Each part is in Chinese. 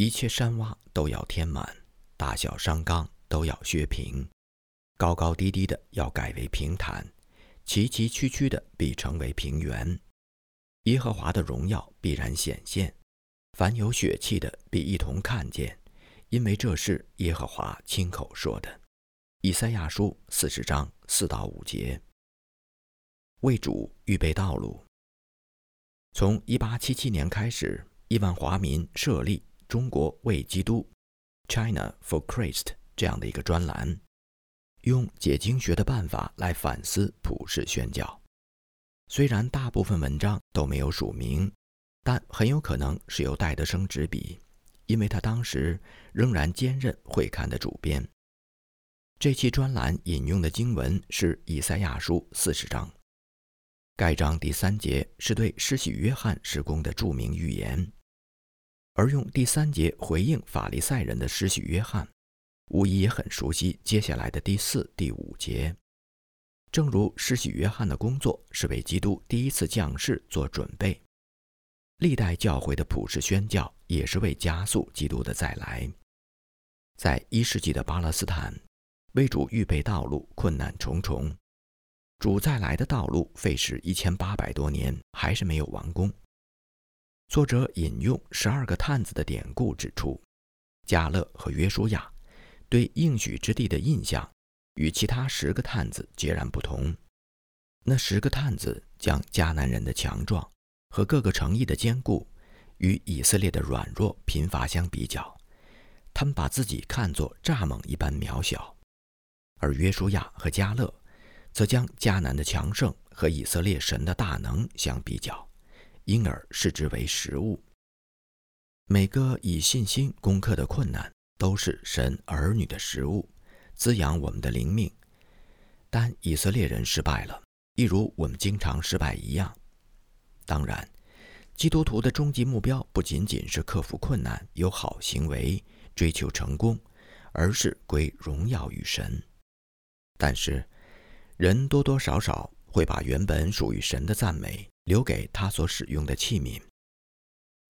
一切山洼都要填满，大小山冈都要削平，高高低低的要改为平坦，崎崎岖岖的必成为平原。耶和华的荣耀必然显现，凡有血气的必一同看见，因为这是耶和华亲口说的。以赛亚书四十章四到五节。为主预备道路。从一八七七年开始，亿万华民设立。中国为基督 （China for Christ） 这样的一个专栏，用解经学的办法来反思普世宣教。虽然大部分文章都没有署名，但很有可能是由戴德生执笔，因为他当时仍然兼任会刊的主编。这期专栏引用的经文是以赛亚书四十章，该章第三节是对施洗约翰施工的著名预言。而用第三节回应法利赛人的施洗约翰，无疑也很熟悉接下来的第四、第五节。正如施洗约翰的工作是为基督第一次降世做准备，历代教会的普世宣教也是为加速基督的再来。在一世纪的巴勒斯坦，为主预备道路困难重重，主再来的道路费时一千八百多年，还是没有完工。作者引用十二个探子的典故，指出，加勒和约书亚对应许之地的印象与其他十个探子截然不同。那十个探子将迦南人的强壮和各个城邑的坚固与以色列的软弱贫乏相比较，他们把自己看作蚱蜢一般渺小；而约书亚和加勒则将迦南的强盛和以色列神的大能相比较。因而视之为食物。每个以信心攻克的困难，都是神儿女的食物，滋养我们的灵命。但以色列人失败了，一如我们经常失败一样。当然，基督徒的终极目标不仅仅是克服困难、有好行为、追求成功，而是归荣耀与神。但是，人多多少少会把原本属于神的赞美。留给他所使用的器皿，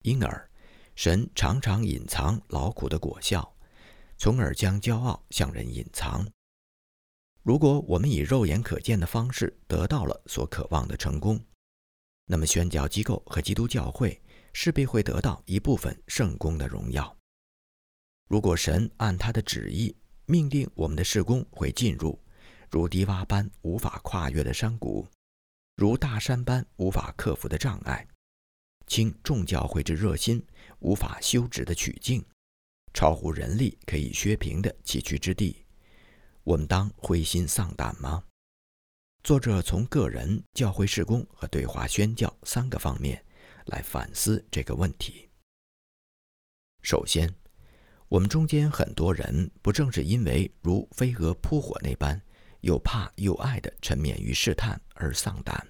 因而神常常隐藏劳苦的果效，从而将骄傲向人隐藏。如果我们以肉眼可见的方式得到了所渴望的成功，那么宣教机构和基督教会势必会得到一部分圣功的荣耀。如果神按他的旨意命定我们的事工会进入如低洼般无法跨越的山谷。如大山般无法克服的障碍，倾众教会之热心无法修直的曲径，超乎人力可以削平的崎岖之地，我们当灰心丧胆吗？作者从个人、教会事工和对华宣教三个方面来反思这个问题。首先，我们中间很多人不正是因为如飞蛾扑火那般又怕又爱的沉湎于试探而丧胆？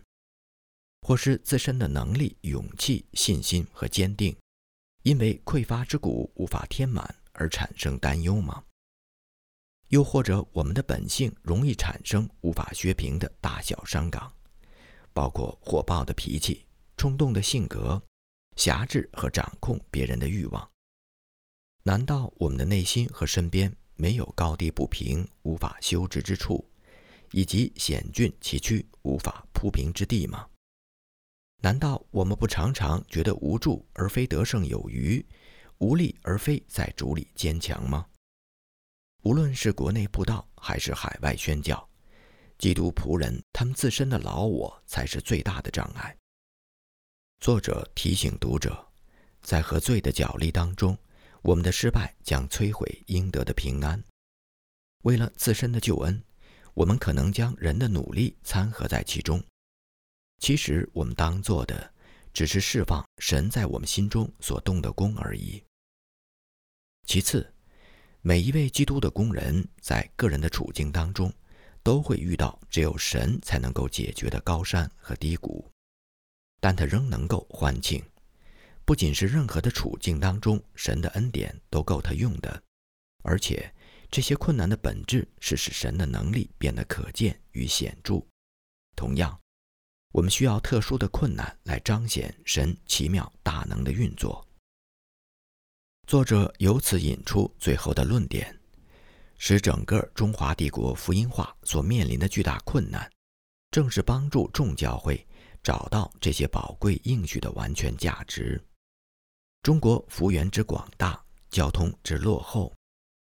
或是自身的能力、勇气、信心和坚定，因为匮乏之谷无法填满而产生担忧吗？又或者我们的本性容易产生无法削平的大小伤感，包括火爆的脾气、冲动的性格、狭制和掌控别人的欲望？难道我们的内心和身边没有高低不平、无法修直之处，以及险峻崎岖、无法铺平之地吗？难道我们不常常觉得无助而非得胜有余，无力而非在主里坚强吗？无论是国内布道还是海外宣教，基督仆人他们自身的老我才是最大的障碍。作者提醒读者，在和罪的角力当中，我们的失败将摧毁应得的平安。为了自身的救恩，我们可能将人的努力掺和在其中。其实我们当做的，只是释放神在我们心中所动的功而已。其次，每一位基督的工人在个人的处境当中，都会遇到只有神才能够解决的高山和低谷，但他仍能够欢庆。不仅是任何的处境当中，神的恩典都够他用的，而且这些困难的本质是使神的能力变得可见与显著。同样。我们需要特殊的困难来彰显神奇妙大能的运作。作者由此引出最后的论点，使整个中华帝国福音化所面临的巨大困难，正是帮助众教会找到这些宝贵应许的完全价值。中国幅员之广大，交通之落后，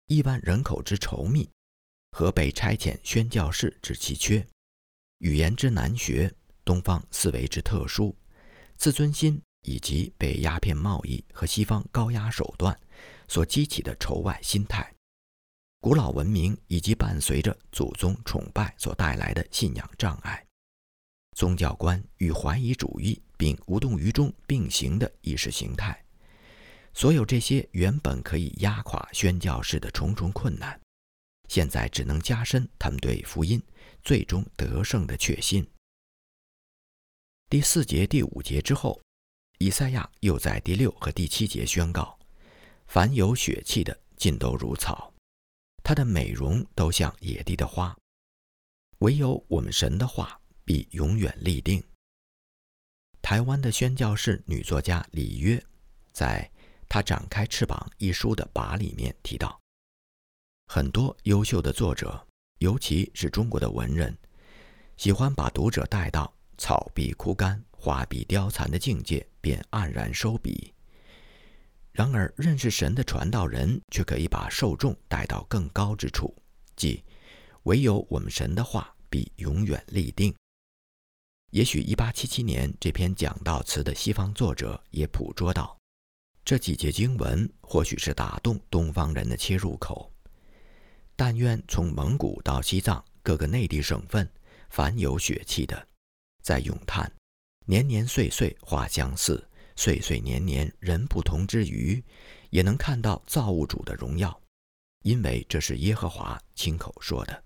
亿万人口之稠密，和被差遣宣教士之奇缺，语言之难学，东方思维之特殊，自尊心。以及被鸦片贸易和西方高压手段所激起的仇外心态，古老文明以及伴随着祖宗崇拜所带来的信仰障碍，宗教观与怀疑主义并无动于衷并行的意识形态，所有这些原本可以压垮宣教士的重重困难，现在只能加深他们对福音最终得胜的确信。第四节、第五节之后。以赛亚又在第六和第七节宣告：“凡有血气的，尽都如草；它的美容都像野地的花。唯有我们神的话必永远立定。”台湾的宣教士女作家李约，在他展开翅膀一书的跋里面提到，很多优秀的作者，尤其是中国的文人，喜欢把读者带到草必枯干。画笔凋残的境界，便黯然收笔。然而，认识神的传道人却可以把受众带到更高之处，即唯有我们神的话必永远立定。也许1877年这篇讲道词的西方作者也捕捉到这几节经文，或许是打动东方人的切入口。但愿从蒙古到西藏各个内地省份，凡有血气的，在咏叹。年年岁岁花相似，岁岁年年人不同之余，也能看到造物主的荣耀，因为这是耶和华亲口说的。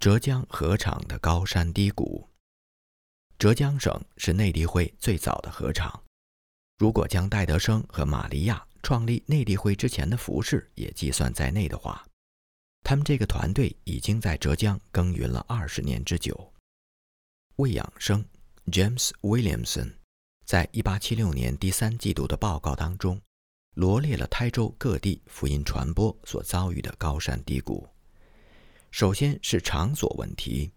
浙江河场的高山低谷，浙江省是内地会最早的河场。如果将戴德生和玛利亚创立内地会之前的服饰也计算在内的话，他们这个团队已经在浙江耕耘了二十年之久。魏养生 James Williamson 在1876年第三季度的报告当中，罗列了台州各地福音传播所遭遇的高山低谷。首先是场所问题，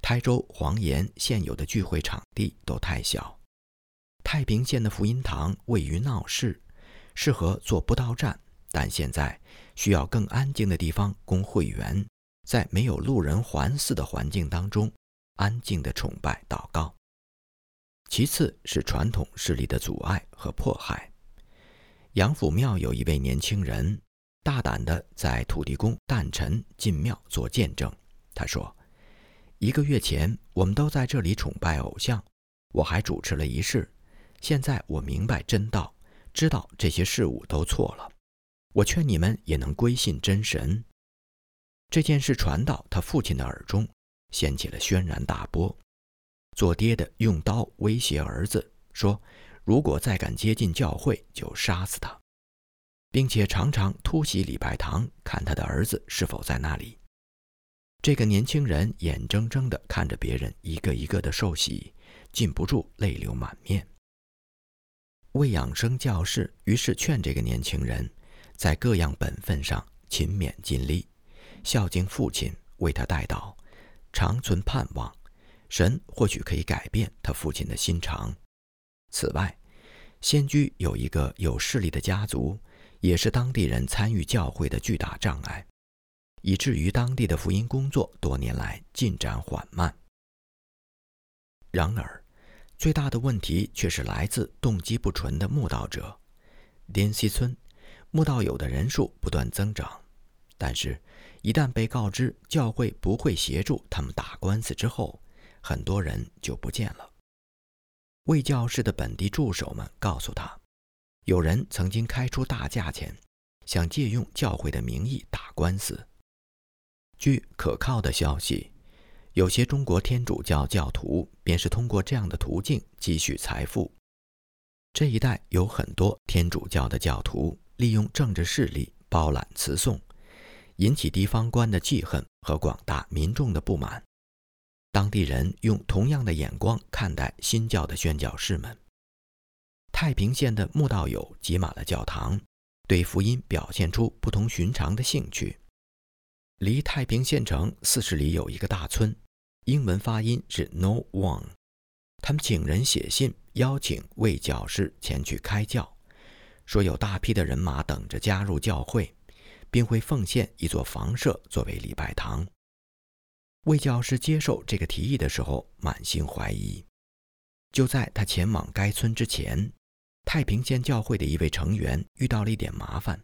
台州黄岩现有的聚会场地都太小。太平县的福音堂位于闹市，适合做布道站，但现在需要更安静的地方供会员，在没有路人环伺的环境当中。安静的崇拜祷告。其次是传统势力的阻碍和迫害。杨府庙有一位年轻人，大胆地在土地公诞辰进庙做见证。他说：“一个月前，我们都在这里崇拜偶像，我还主持了仪式。现在我明白真道，知道这些事物都错了。我劝你们也能归信真神。”这件事传到他父亲的耳中。掀起了轩然大波，做爹的用刀威胁儿子说：“如果再敢接近教会，就杀死他，并且常常突袭礼拜堂，看他的儿子是否在那里。”这个年轻人眼睁睁地看着别人一个一个的受洗，禁不住泪流满面。为养生教士于是劝这个年轻人，在各样本分上勤勉尽力，孝敬父亲，为他代祷。长存盼望，神或许可以改变他父亲的心肠。此外，仙居有一个有势力的家族，也是当地人参与教会的巨大障碍，以至于当地的福音工作多年来进展缓慢。然而，最大的问题却是来自动机不纯的慕道者。滇西村慕道友的人数不断增长，但是。一旦被告知教会不会协助他们打官司之后，很多人就不见了。魏教士的本地助手们告诉他，有人曾经开出大价钱，想借用教会的名义打官司。据可靠的消息，有些中国天主教教徒便是通过这样的途径积蓄财富。这一带有很多天主教的教徒利用政治势力包揽词颂。引起地方官的记恨和广大民众的不满，当地人用同样的眼光看待新教的宣教士们。太平县的穆道友挤满了教堂，对福音表现出不同寻常的兴趣。离太平县城四十里有一个大村，英文发音是 No One。他们请人写信邀请魏教士前去开教，说有大批的人马等着加入教会，并会奉献一座房舍作为礼拜堂。魏教师接受这个提议的时候，满心怀疑。就在他前往该村之前，太平县教会的一位成员遇到了一点麻烦。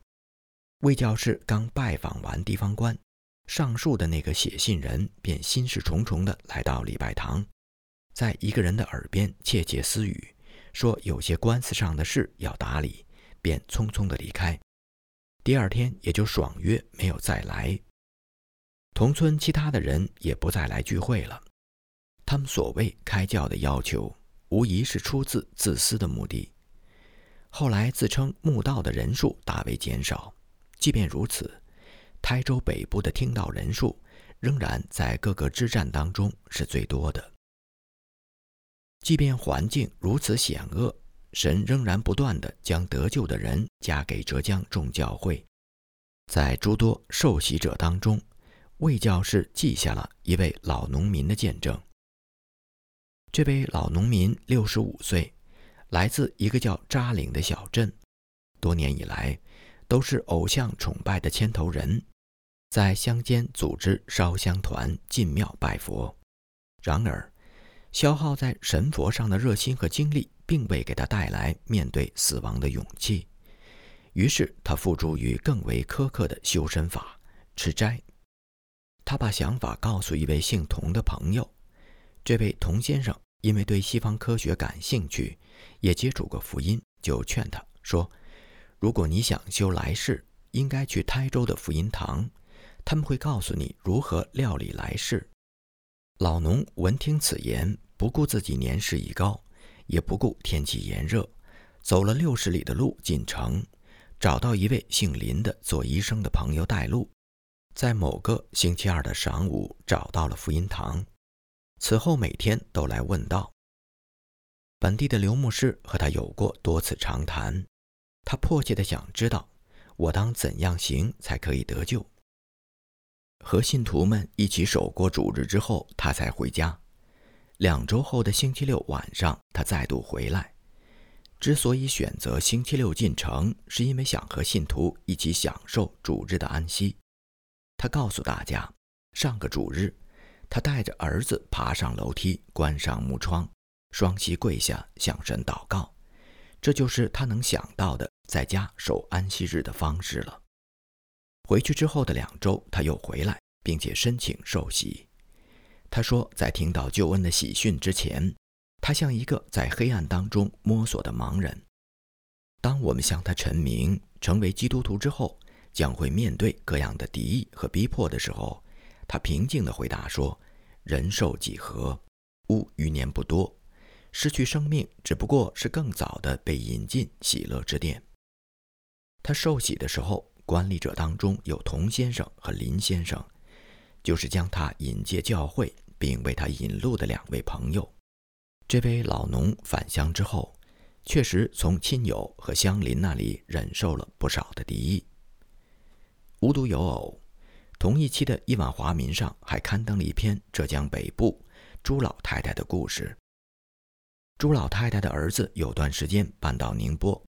魏教师刚拜访完地方官，上述的那个写信人便心事重重地来到礼拜堂，在一个人的耳边窃窃私语，说有些官司上的事要打理，便匆匆地离开。第二天也就爽约没有再来。同村其他的人也不再来聚会了，他们所谓开教的要求。无疑是出自自私的目的。后来自称墓道的人数大为减少，即便如此，台州北部的听道人数仍然在各个支站当中是最多的。即便环境如此险恶，神仍然不断地将得救的人加给浙江众教会。在诸多受洗者当中，魏教士记下了一位老农民的见证。这位老农民六十五岁，来自一个叫扎岭的小镇，多年以来都是偶像崇拜的牵头人，在乡间组织烧香团进庙拜佛。然而，消耗在神佛上的热心和精力，并未给他带来面对死亡的勇气。于是，他付诸于更为苛刻的修身法——吃斋。他把想法告诉一位姓童的朋友，这位童先生。因为对西方科学感兴趣，也接触过福音，就劝他说：“如果你想修来世，应该去台州的福音堂，他们会告诉你如何料理来世。”老农闻听此言，不顾自己年事已高，也不顾天气炎热，走了六十里的路进城，找到一位姓林的做医生的朋友带路，在某个星期二的晌午找到了福音堂。此后每天都来问道。本地的刘牧师和他有过多次长谈，他迫切地想知道我当怎样行才可以得救。和信徒们一起守过主日之后，他才回家。两周后的星期六晚上，他再度回来。之所以选择星期六进城，是因为想和信徒一起享受主日的安息。他告诉大家，上个主日。他带着儿子爬上楼梯，关上木窗，双膝跪下向神祷告。这就是他能想到的在家守安息日的方式了。回去之后的两周，他又回来，并且申请受洗。他说，在听到救恩的喜讯之前，他像一个在黑暗当中摸索的盲人。当我们向他陈明成为基督徒之后，将会面对各样的敌意和逼迫的时候。他平静地回答说：“人寿几何？吾余年不多，失去生命只不过是更早的被引进喜乐之殿。”他受洗的时候，管理者当中有童先生和林先生，就是将他引介教会并为他引路的两位朋友。这位老农返乡之后，确实从亲友和乡邻那里忍受了不少的敌意。无独有偶。同一期的《亿万华民》上还刊登了一篇浙江北部朱老太太的故事。朱老太太的儿子有段时间搬到宁波，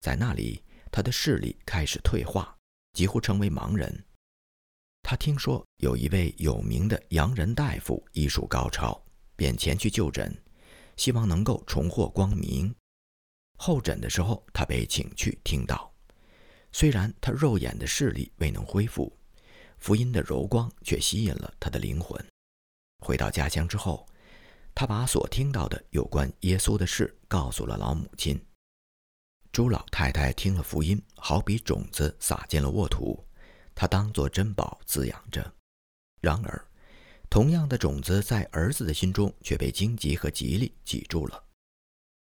在那里，他的视力开始退化，几乎成为盲人。他听说有一位有名的洋人大夫医术高超，便前去就诊，希望能够重获光明。候诊的时候，他被请去听到，虽然他肉眼的视力未能恢复。福音的柔光却吸引了他的灵魂。回到家乡之后，他把所听到的有关耶稣的事告诉了老母亲。朱老太太听了福音，好比种子撒进了沃土，她当作珍宝滋养着。然而，同样的种子在儿子的心中却被荆棘和吉利挤住了。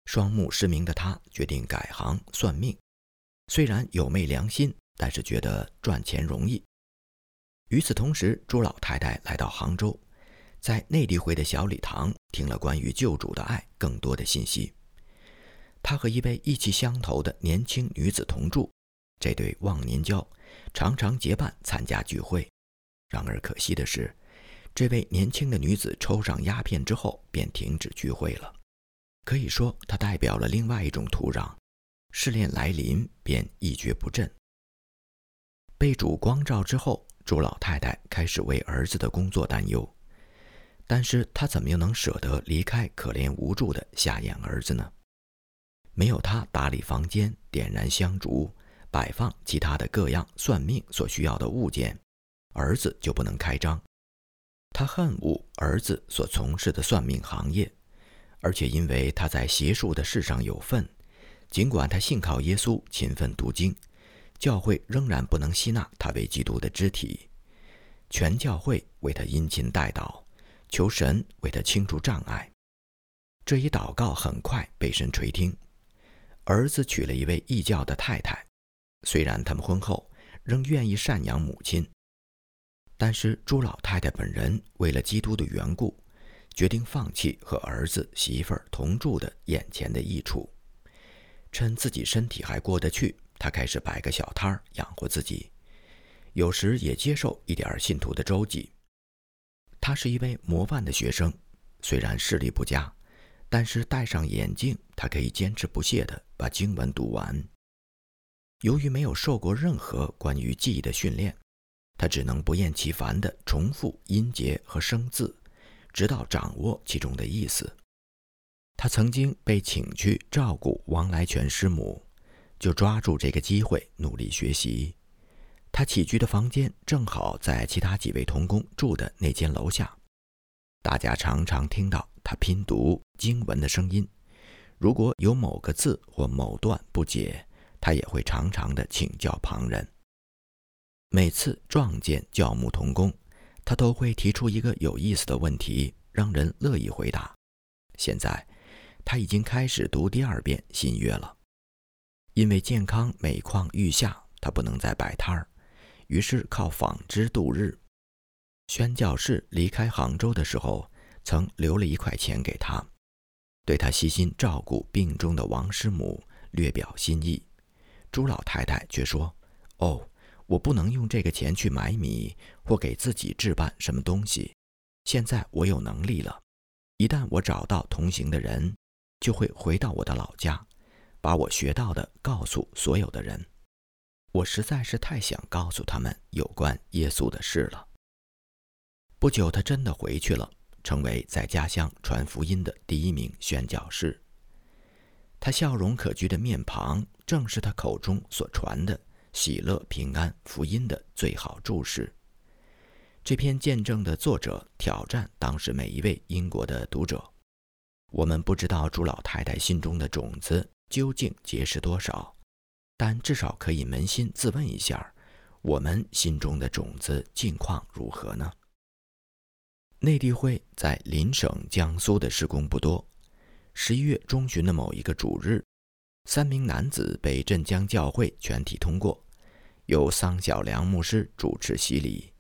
双目失明的他决定改行算命，虽然有昧良心，但是觉得赚钱容易。与此同时，朱老太太来到杭州，在内地会的小礼堂听了关于救主的爱更多的信息。他和一位意气相投的年轻女子同住，这对忘年交常常结伴参加聚会。然而可惜的是，这位年轻的女子抽上鸦片之后便停止聚会了。可以说，她代表了另外一种土壤，试炼来临便一蹶不振。被主光照之后，朱老太太开始为儿子的工作担忧，但是她怎么又能舍得离开可怜无助的瞎眼儿子呢？没有他打理房间、点燃香烛、摆放其他的各样算命所需要的物件，儿子就不能开张。他恨恶儿子所从事的算命行业，而且因为他在邪术的事上有份，尽管他信靠耶稣，勤奋读经。教会仍然不能吸纳他为基督的肢体，全教会为他殷勤代祷，求神为他清除障碍。这一祷告很快被神垂听。儿子娶了一位异教的太太，虽然他们婚后仍愿意赡养母亲，但是朱老太太本人为了基督的缘故，决定放弃和儿子媳妇儿同住的眼前的益处，趁自己身体还过得去。他开始摆个小摊儿养活自己，有时也接受一点信徒的周济。他是一位模范的学生，虽然视力不佳，但是戴上眼镜，他可以坚持不懈地把经文读完。由于没有受过任何关于记忆的训练，他只能不厌其烦地重复音节和生字，直到掌握其中的意思。他曾经被请去照顾王来全师母。就抓住这个机会努力学习。他起居的房间正好在其他几位童工住的那间楼下，大家常常听到他拼读经文的声音。如果有某个字或某段不解，他也会常常的请教旁人。每次撞见教牧童工，他都会提出一个有意思的问题，让人乐意回答。现在，他已经开始读第二遍新约了。因为健康每况愈下，他不能再摆摊儿，于是靠纺织度日。宣教士离开杭州的时候，曾留了一块钱给他，对他悉心照顾病中的王师母略表心意。朱老太太却说：“哦，我不能用这个钱去买米或给自己置办什么东西。现在我有能力了，一旦我找到同行的人，就会回到我的老家。”把我学到的告诉所有的人，我实在是太想告诉他们有关耶稣的事了。不久，他真的回去了，成为在家乡传福音的第一名宣教士。他笑容可掬的面庞，正是他口中所传的喜乐平安福音的最好注释。这篇见证的作者挑战当时每一位英国的读者：我们不知道朱老太太心中的种子。究竟结识多少？但至少可以扪心自问一下：我们心中的种子近况如何呢？内地会在邻省江苏的施工不多。十一月中旬的某一个主日，三名男子被镇江教会全体通过，由桑小良牧师主持洗礼，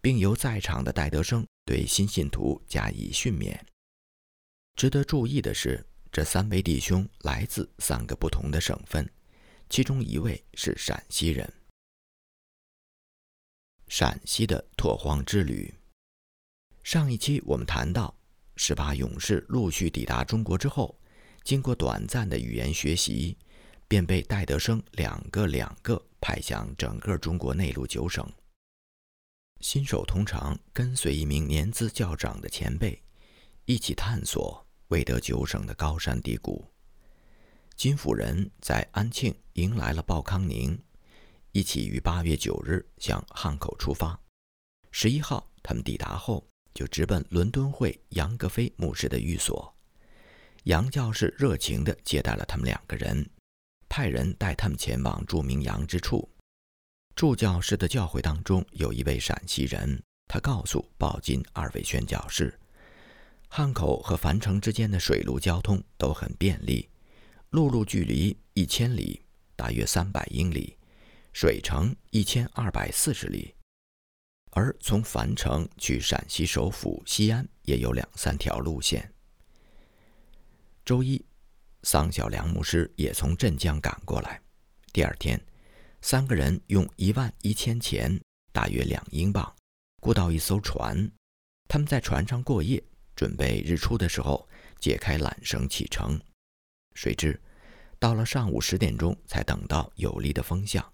并由在场的戴德生对新信徒加以训勉。值得注意的是。这三位弟兄来自三个不同的省份，其中一位是陕西人。陕西的拓荒之旅。上一期我们谈到，十八勇士陆续抵达中国之后，经过短暂的语言学习，便被戴德生两个两个派向整个中国内陆九省。新手通常跟随一名年资较长的前辈，一起探索。未得九省的高山低谷，金府人在安庆迎来了鲍康宁，一起于八月九日向汉口出发。十一号，他们抵达后就直奔伦敦会杨格菲牧师的寓所。杨教士热情地接待了他们两个人，派人带他们前往著名杨之处。祝教士的教会当中有一位陕西人，他告诉鲍金二位宣教士。汉口和樊城之间的水陆交通都很便利，陆路距离一千里，大约三百英里；水程一千二百四十里。而从樊城去陕西首府西安也有两三条路线。周一，桑小良牧师也从镇江赶过来。第二天，三个人用一万一千钱（大约两英镑）雇到一艘船。他们在船上过夜，准备日出的时候解开缆绳启程。谁知，到了上午十点钟才等到有利的风向。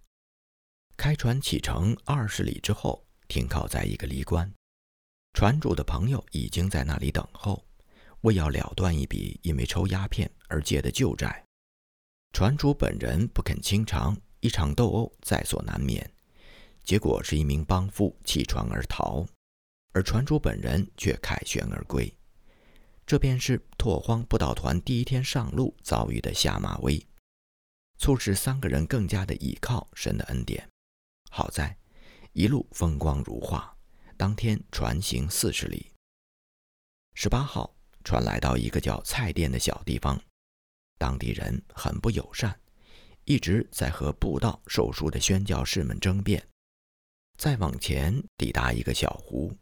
开船启程二十里之后，停靠在一个离关。船主的朋友已经在那里等候，为要了断一笔因为抽鸦片而借的旧债。船主本人不肯清偿，一场斗殴在所难免。结果是一名帮夫弃船而逃，而船主本人却凯旋而归。这便是拓荒不倒团第一天上路遭遇的下马威，促使三个人更加的倚靠神的恩典。好在一路风光如画。当天船行四十里。十八号，船来到一个叫菜店的小地方，当地人很不友善，一直在和布道受书的宣教士们争辩。再往前，抵达一个小湖。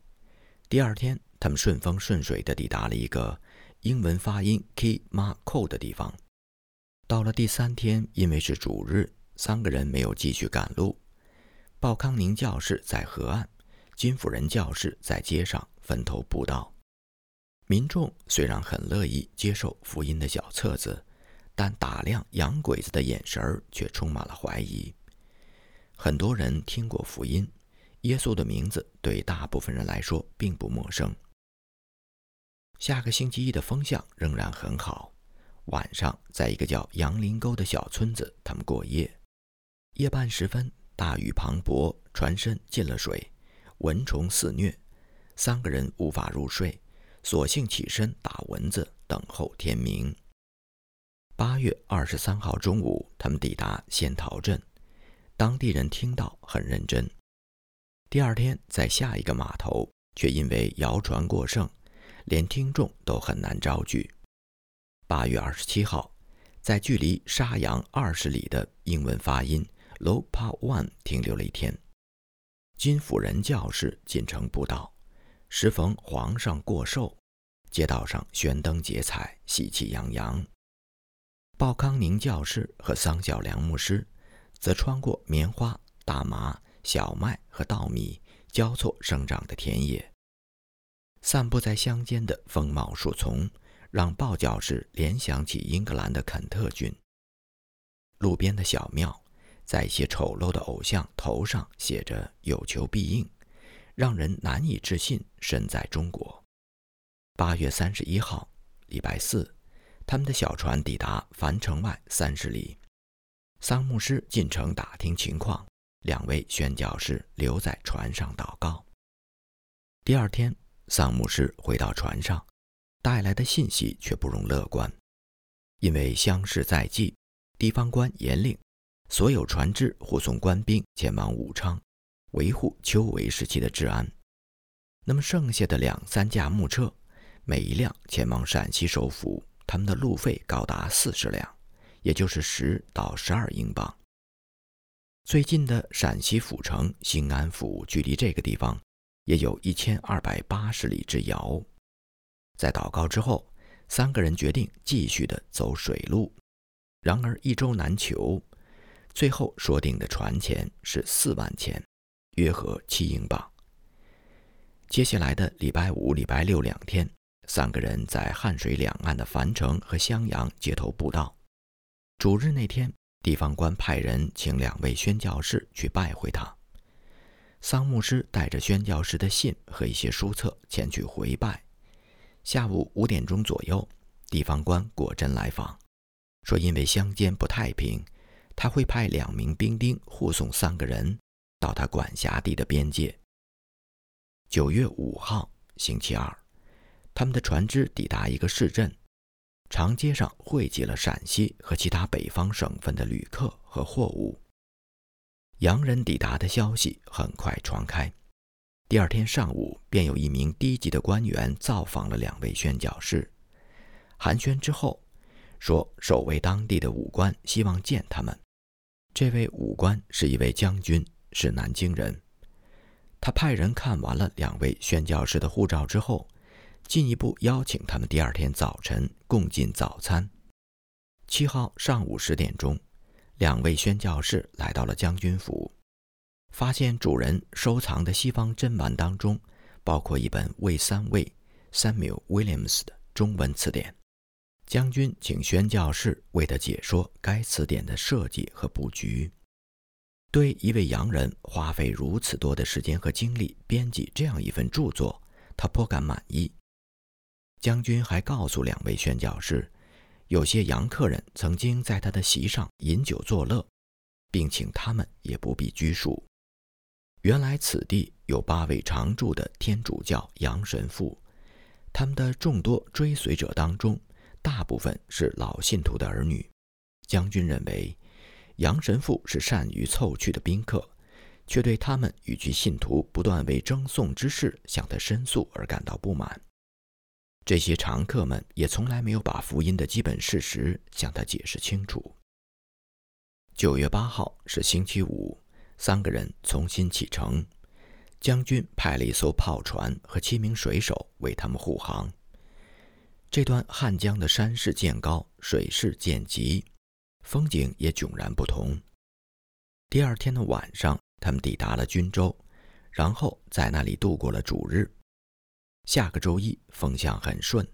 第二天，他们顺风顺水地抵达了一个英文发音 “k ma ko” 的地方。到了第三天，因为是主日，三个人没有继续赶路。鲍康宁教士在河岸。金辅仁教士在街上分头布道，民众虽然很乐意接受福音的小册子，但打量洋鬼子的眼神儿却充满了怀疑。很多人听过福音，耶稣的名字对大部分人来说并不陌生。下个星期一的风向仍然很好，晚上在一个叫杨林沟的小村子，他们过夜。夜半时分，大雨磅礴，船身进了水。蚊虫肆虐，三个人无法入睡，索性起身打蚊子，等候天明。八月二十三号中午，他们抵达仙桃镇，当地人听到很认真。第二天，在下一个码头，却因为谣传过剩，连听众都很难招聚。八月二十七号，在距离沙洋二十里的英文发音 Lopa One 停留了一天。金辅仁教士进城布道，时逢皇上过寿，街道上悬灯结彩，喜气洋洋。鲍康宁教士和桑小良牧师则穿过棉花、大麻、小麦和稻米交错生长的田野，散布在乡间的丰茂树丛，让鲍教士联想起英格兰的肯特郡。路边的小庙。在一些丑陋的偶像头上写着“有求必应”，让人难以置信身在中国。八月三十一号，礼拜四，他们的小船抵达樊城外三十里。桑牧师进城打听情况，两位宣教士留在船上祷告。第二天，桑牧师回到船上，带来的信息却不容乐观，因为乡试在即，地方官严令。所有船只护送官兵前往武昌，维护秋闱时期的治安。那么剩下的两三架木车，每一辆前往陕西首府，他们的路费高达四十两，也就是十到十二英镑。最近的陕西府城兴安府，距离这个地方也有一千二百八十里之遥。在祷告之后，三个人决定继续的走水路。然而一周难求。最后说定的船钱是四万钱，约合七英镑。接下来的礼拜五、礼拜六两天，三个人在汉水两岸的樊城和襄阳街头布道。主日那天，地方官派人请两位宣教士去拜会他。桑牧师带着宣教士的信和一些书册前去回拜。下午五点钟左右，地方官果真来访，说因为乡间不太平。他会派两名兵丁护送三个人到他管辖地的边界。九月五号，星期二，他们的船只抵达一个市镇，长街上汇集了陕西和其他北方省份的旅客和货物。洋人抵达的消息很快传开，第二天上午便有一名低级的官员造访了两位宣教士，寒暄之后，说守卫当地的武官希望见他们。这位武官是一位将军，是南京人。他派人看完了两位宣教士的护照之后，进一步邀请他们第二天早晨共进早餐。七号上午十点钟，两位宣教士来到了将军府，发现主人收藏的西方珍玩当中，包括一本魏三魏 （Samuel Williams） 的中文词典。将军请宣教士为他解说该词典的设计和布局。对一位洋人花费如此多的时间和精力编辑这样一份著作，他颇感满意。将军还告诉两位宣教士，有些洋客人曾经在他的席上饮酒作乐，并请他们也不必拘束。原来此地有八位常驻的天主教洋神父，他们的众多追随者当中。大部分是老信徒的儿女。将军认为，杨神父是善于凑趣的宾客，却对他们与其信徒不断为争讼之事向他申诉而感到不满。这些常客们也从来没有把福音的基本事实向他解释清楚。九月八号是星期五，三个人重新启程。将军派了一艘炮船和七名水手为他们护航。这段汉江的山势渐高，水势渐急，风景也迥然不同。第二天的晚上，他们抵达了军州，然后在那里度过了主日。下个周一风向很顺，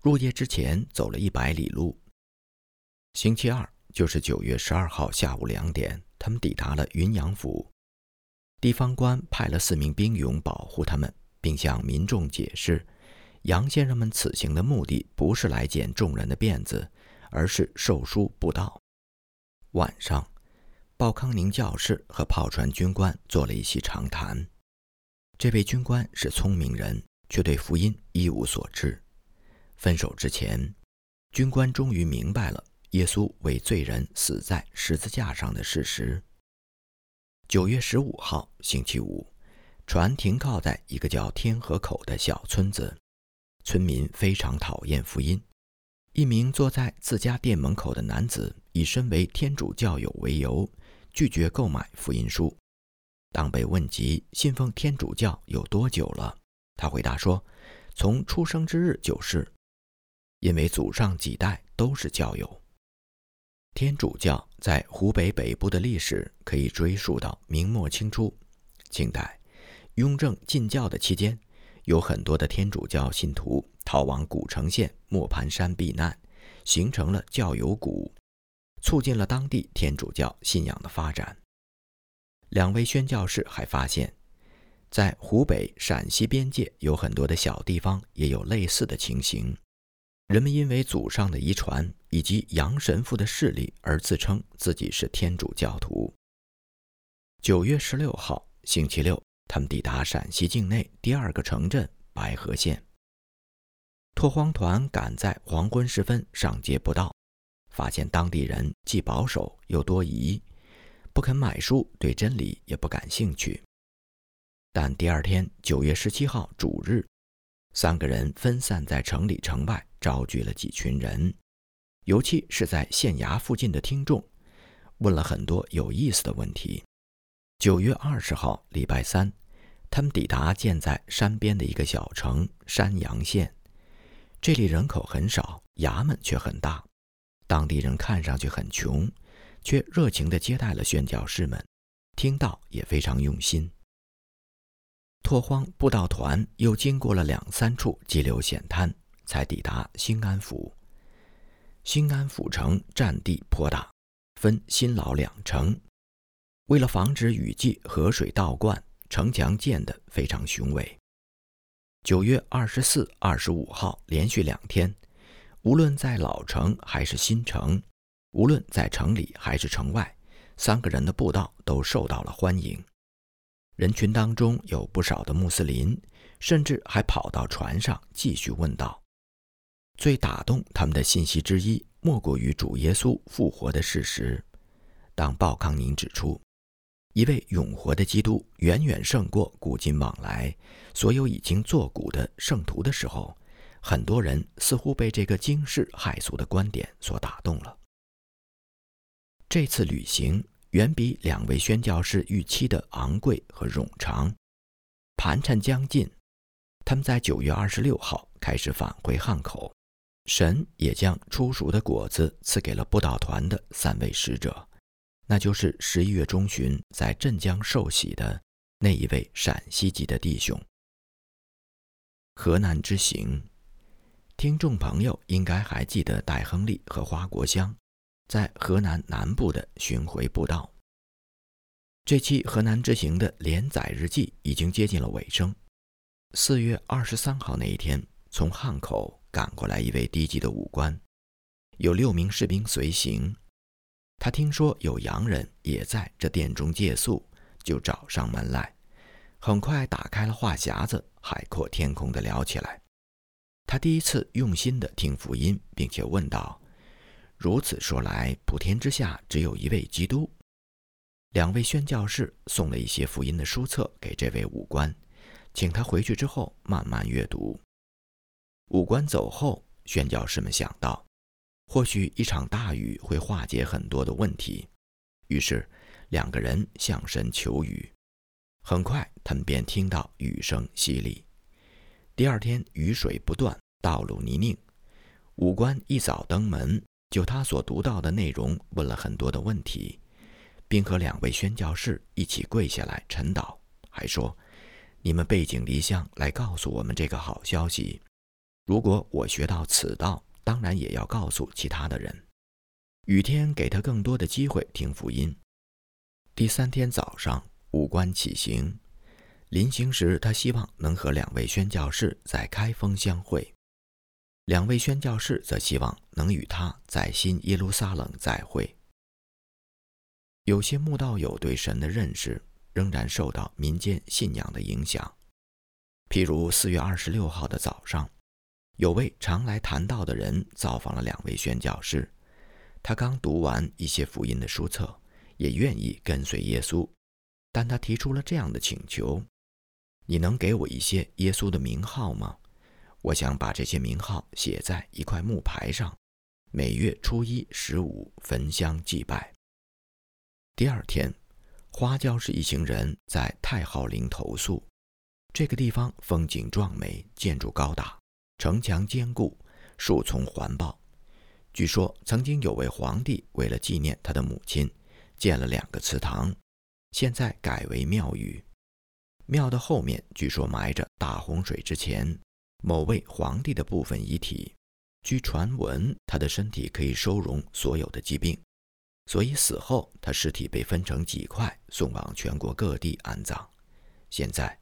入夜之前走了一百里路。星期二就是九月十二号下午两点，他们抵达了云阳府。地方官派了四名兵勇保护他们，并向民众解释。杨先生们此行的目的不是来剪众人的辫子，而是授书布道。晚上，鲍康宁教士和炮船军官做了一席长谈。这位军官是聪明人，却对福音一无所知。分手之前，军官终于明白了耶稣为罪人死在十字架上的事实。九月十五号，星期五，船停靠在一个叫天河口的小村子。村民非常讨厌福音。一名坐在自家店门口的男子以身为天主教友为由，拒绝购买福音书。当被问及信奉天主教有多久了，他回答说：“从出生之日就是，因为祖上几代都是教友。”天主教在湖北北部的历史可以追溯到明末清初，清代雍正进教的期间。有很多的天主教信徒逃往古城县磨盘山避难，形成了教友谷，促进了当地天主教信仰的发展。两位宣教士还发现，在湖北、陕西边界有很多的小地方也有类似的情形，人们因为祖上的遗传以及杨神父的势力而自称自己是天主教徒。九月十六号，星期六。他们抵达陕西境内第二个城镇白河县。拓荒团赶在黄昏时分上街布道，发现当地人既保守又多疑，不肯买书，对真理也不感兴趣。但第二天九月十七号主日，三个人分散在城里城外，召集了几群人，尤其是在县衙附近的听众，问了很多有意思的问题。九月二十号，礼拜三，他们抵达建在山边的一个小城山阳县。这里人口很少，衙门却很大。当地人看上去很穷，却热情地接待了宣教士们，听到也非常用心。拓荒布道团又经过了两三处激流险滩，才抵达兴安府。兴安府城占地颇大，分新老两城。为了防止雨季河水倒灌，城墙建得非常雄伟。九月二十四、二十五号连续两天，无论在老城还是新城，无论在城里还是城外，三个人的布道都受到了欢迎。人群当中有不少的穆斯林，甚至还跑到船上继续问道。最打动他们的信息之一，莫过于主耶稣复活的事实。当鲍康宁指出。一位永活的基督远远胜过古今往来所有已经作古的圣徒的时候，很多人似乎被这个惊世骇俗的观点所打动了。这次旅行远比两位宣教士预期的昂贵和冗长。盘缠将近，他们在九月二十六号开始返回汉口，神也将出熟的果子赐给了布道团的三位使者，那就是十一月中旬在镇江受洗的那一位陕西籍的弟兄。河南之行，听众朋友应该还记得戴亨利和花国香在河南南部的巡回步道。这期河南之行的连载日记已经接近了尾声。四月二十三号那一天，从汉口赶过来一位低级的武官，有六名士兵随行。他听说有洋人也在这殿中借宿，就找上门来。很快打开了话匣子，海阔天空地聊起来。他第一次用心地听福音，并且问道：“如此说来，普天之下只有一位基督？”两位宣教士送了一些福音的书册给这位武官。请他回去之后慢慢阅读。武官走后，宣教士们想到，或许一场大雨会化解很多的问题，于是两个人向神求雨。很快，他们便听到雨声淅沥。第二天，雨水不断，道路泥泞。武官一早登门，就他所读到的内容问了很多的问题，并和两位宣教士一起跪下来陈祷，还说。你们背井离乡来告诉我们这个好消息，如果我学到此道，当然也要告诉其他的人。雨天给他更多的机会听福音。第三天早上，五官起行，临行时他希望能和两位宣教士在开封相会，两位宣教士则希望能与他在新耶路撒冷再会。有些慕道友对神的认识。仍然受到民间信仰的影响。譬如四月二十六号的早上，有位常来谈道的人造访了两位宣教师。他刚读完一些福音的书册，也愿意跟随耶稣，但他提出了这样的请求：“你能给我一些耶稣的名号吗？我想把这些名号写在一块木牌上，每月初一、十五焚香祭拜。”第二天。花椒是一行人在太昊陵投宿，这个地方风景壮美，建筑高大，城墙坚固，树丛环抱。据说曾经有位皇帝为了纪念他的母亲，建了两个祠堂，现在改为庙宇。庙的后面据说埋着大洪水之前某位皇帝的部分遗体。据传闻，他的身体可以收容所有的疾病。所以死后，他尸体被分成几块，送往全国各地安葬。现在，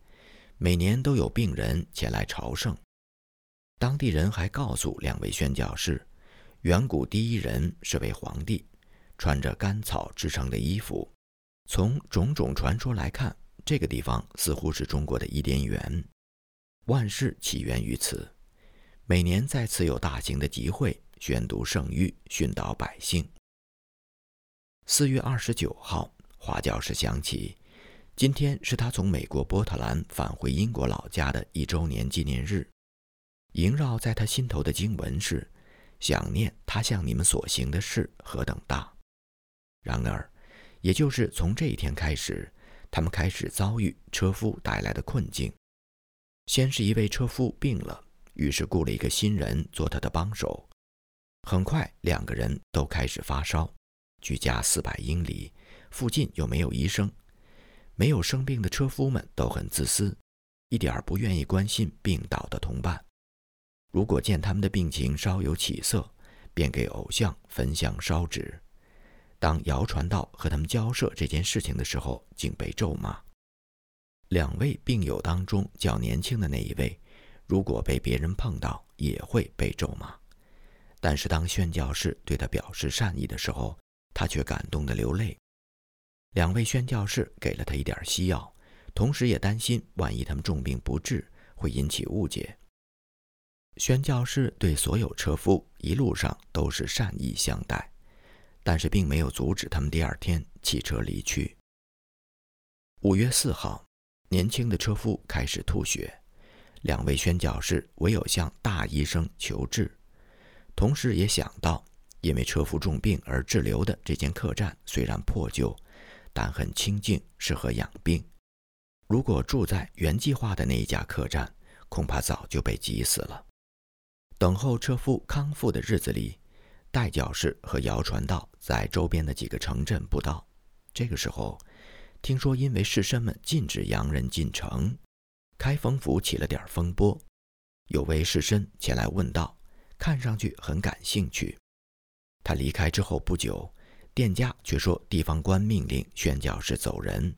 每年都有病人前来朝圣。当地人还告诉两位宣教士，远古第一人是位皇帝，穿着干草制成的衣服。从种种传说来看，这个地方似乎是中国的伊甸园。万事起源于此。每年在此有大型的集会，宣读圣谕，训导百姓。四月二十九号，华教士想起，今天是他从美国波特兰返回英国老家的一周年纪念日。萦绕在他心头的经文是：“想念他向你们所行的事何等大。”然而，也就是从这一天开始，他们开始遭遇车夫带来的困境。先是一位车夫病了，于是雇了一个新人做他的帮手。很快，两个人都开始发烧。距家四百英里，附近又没有医生，没有生病的车夫们都很自私，一点不愿意关心病倒的同伴。如果见他们的病情稍有起色，便给偶像焚香烧纸。当谣传到和他们交涉这件事情的时候，竟被咒骂。两位病友当中较年轻的那一位，如果被别人碰到，也会被咒骂。但是当宣教士对他表示善意的时候，他却感动得流泪。两位宣教士给了他一点西药，同时也担心万一他们重病不治，会引起误解。宣教士对所有车夫一路上都是善意相待，但是并没有阻止他们第二天弃车离去。五月四号，年轻的车夫开始吐血，两位宣教士唯有向大医生求治，同时也想到。因为车夫重病而滞留的这间客栈虽然破旧，但很清静，适合养病。如果住在原计划的那一家客栈，恐怕早就被挤死了。等候车夫康复的日子里，代教士和谣传道在周边的几个城镇布道。这个时候，听说因为士绅们禁止洋人进城，开封府起了点风波。有位士绅前来问道，看上去很感兴趣。他离开之后不久，店家却说地方官命令宣教士走人。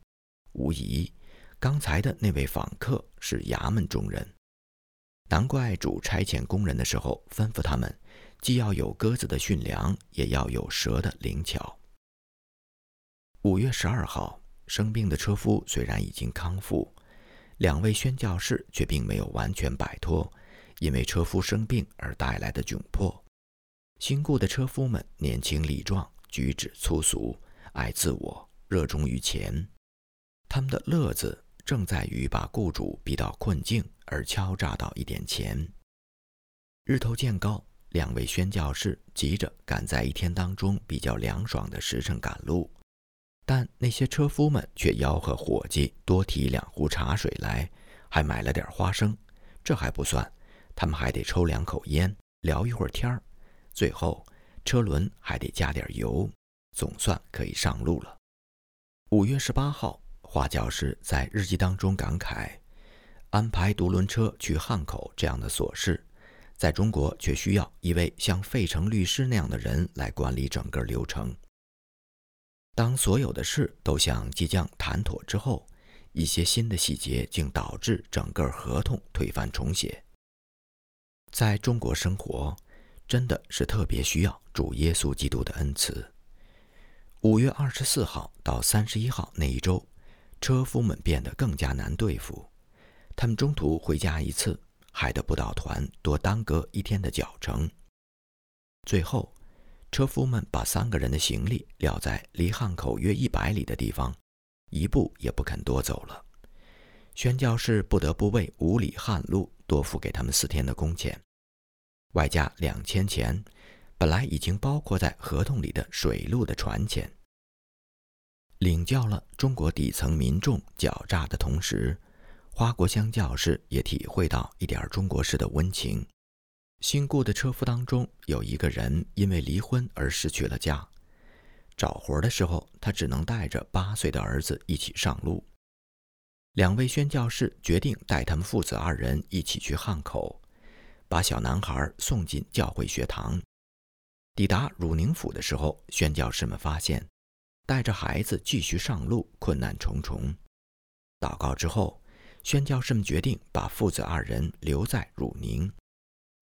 无疑，刚才的那位访客是衙门中人。难怪主差遣工人的时候吩咐他们，既要有鸽子的驯良，也要有蛇的灵巧。五月十二号，生病的车夫虽然已经康复，两位宣教士却并没有完全摆脱因为车夫生病而带来的窘迫。新雇的车夫们年轻力壮，举止粗俗，爱自我，热衷于钱。他们的乐子正在于把雇主逼到困境而敲诈到一点钱。日头渐高，两位宣教士急着赶在一天当中比较凉爽的时辰赶路，但那些车夫们却吆喝伙计多提两壶茶水来，还买了点花生。这还不算，他们还得抽两口烟，聊一会儿天儿，最后车轮还得加点油，总算可以上路了。五月十八号。华教师在日记当中感慨：“安排独轮车去汉口这样的琐事，在中国却需要一位像费城律师那样的人来管理整个流程。当所有的事都像即将谈妥之后，一些新的细节竟导致整个合同推翻重写。在中国生活，真的是特别需要主耶稣基督的恩慈。”五月二十四号到三十一号那一周。车夫们变得更加难对付，他们中途回家一次，害得布道团多耽搁一天的脚程。最后，车夫们把三个人的行李撂在离汉口约一百里的地方，一步也不肯多走了。宣教士不得不为五里旱路多付给他们四天的工钱，外加两千钱，本来已经包括在合同里的水路的船钱。领教了中国底层民众狡诈的同时，花国香教士也体会到一点中国式的温情。新雇的车夫当中有一个人因为离婚而失去了家，找活的时候他只能带着八岁的儿子一起上路。两位宣教士决定带他们父子二人一起去汉口，把小男孩送进教会学堂。抵达汝宁府的时候，宣教士们发现。带着孩子继续上路，困难重重。祷告之后，宣教士们决定把父子二人留在汝宁，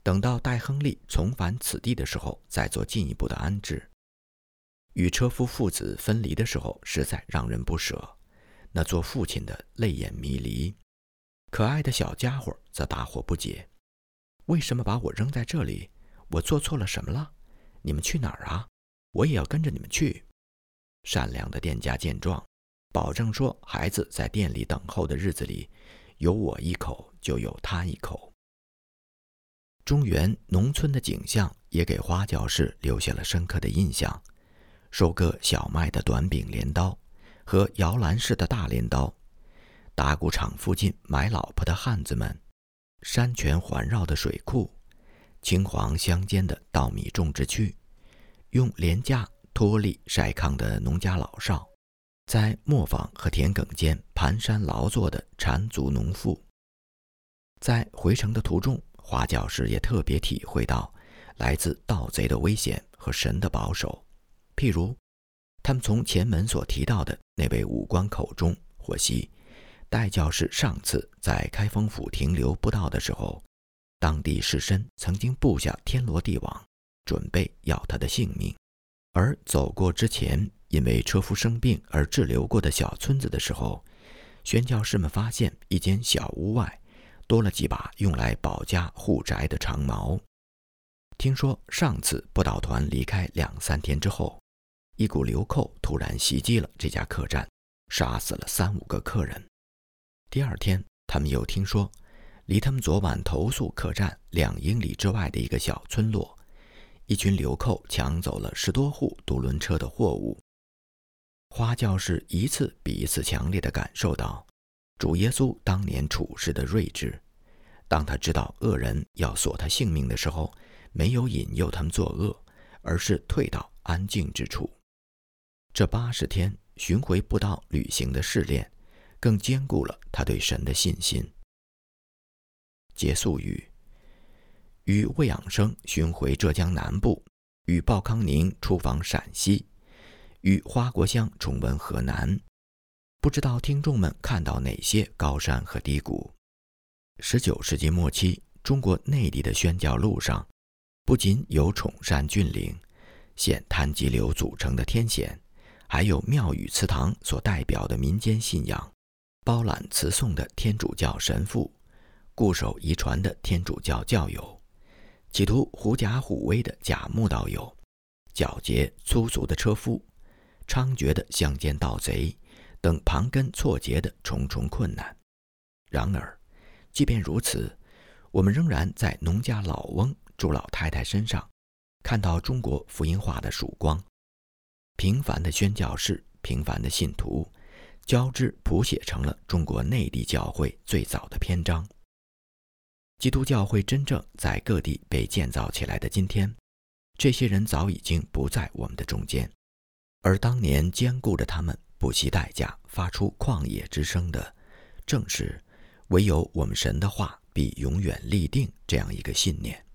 等到戴亨利重返此地的时候，再做进一步的安置。与车夫父子分离的时候，实在让人不舍。那做父亲的泪眼迷离，可爱的小家伙则大惑不解：为什么把我扔在这里？我做错了什么了？你们去哪儿啊？我也要跟着你们去。善良的店家见状，保证说：“孩子在店里等候的日子里，有我一口就有他一口。”中原农村的景象也给花教士留下了深刻的印象：收割小麦的短柄镰刀和摇篮式的大镰刀，打谷场附近买老婆的汉子们，山泉环绕的水库，青黄相间的稻米种植区，用廉价。脱力晒炕的农家老少，在磨坊和田埂间蹒跚劳作的缠足农妇，在回城的途中，华教士也特别体会到来自盗贼的危险和神的保守。譬如，他们从前门所提到的那位武官口中获悉，戴教士上次在开封府停留不到的时候，当地士绅曾经布下天罗地网，准备要他的性命。而走过之前因为车夫生病而滞留过的小村子的时候，宣教士们发现一间小屋外多了几把用来保家护宅的长矛。听说上次不倒团离开两三天之后，一股流寇突然袭击了这家客栈，杀死了三五个客人。第二天，他们又听说，离他们昨晚投宿客栈两英里之外的一个小村落。一群流寇抢走了十多户独轮车的货物。花教士一次比一次强烈地感受到主耶稣当年处事的睿智。当他知道恶人要索他性命的时候，没有引诱他们作恶，而是退到安静之处。这八十天巡回不到旅行的试炼，更坚固了他对神的信心。结束语：与魏养生巡回浙江南部，与鲍康宁出访陕西，与花国香重温河南。不知道听众们看到哪些高山和低谷？十九世纪末期，中国内地的宣教路上，不仅有崇山峻岭、现滩急流组成的天险，还有庙宇祠堂所代表的民间信仰，包揽词颂的天主教神父，固守遗传的天主教教友，企图狐假虎威的假牧道友，狡黠粗俗的车夫，猖獗的乡间盗贼等盘根错节的重重困难。然而，即便如此，我们仍然在农家老翁、朱老太太身上看到中国福音化的曙光。平凡的宣教士、平凡的信徒，交织谱写成了中国内地教会最早的篇章。基督教会真正在各地被建造起来的今天，这些人早已经不在我们的中间，而当年兼顾着他们不惜代价发出旷野之声的，正是。唯有我们神的话必永远立定这样一个信念。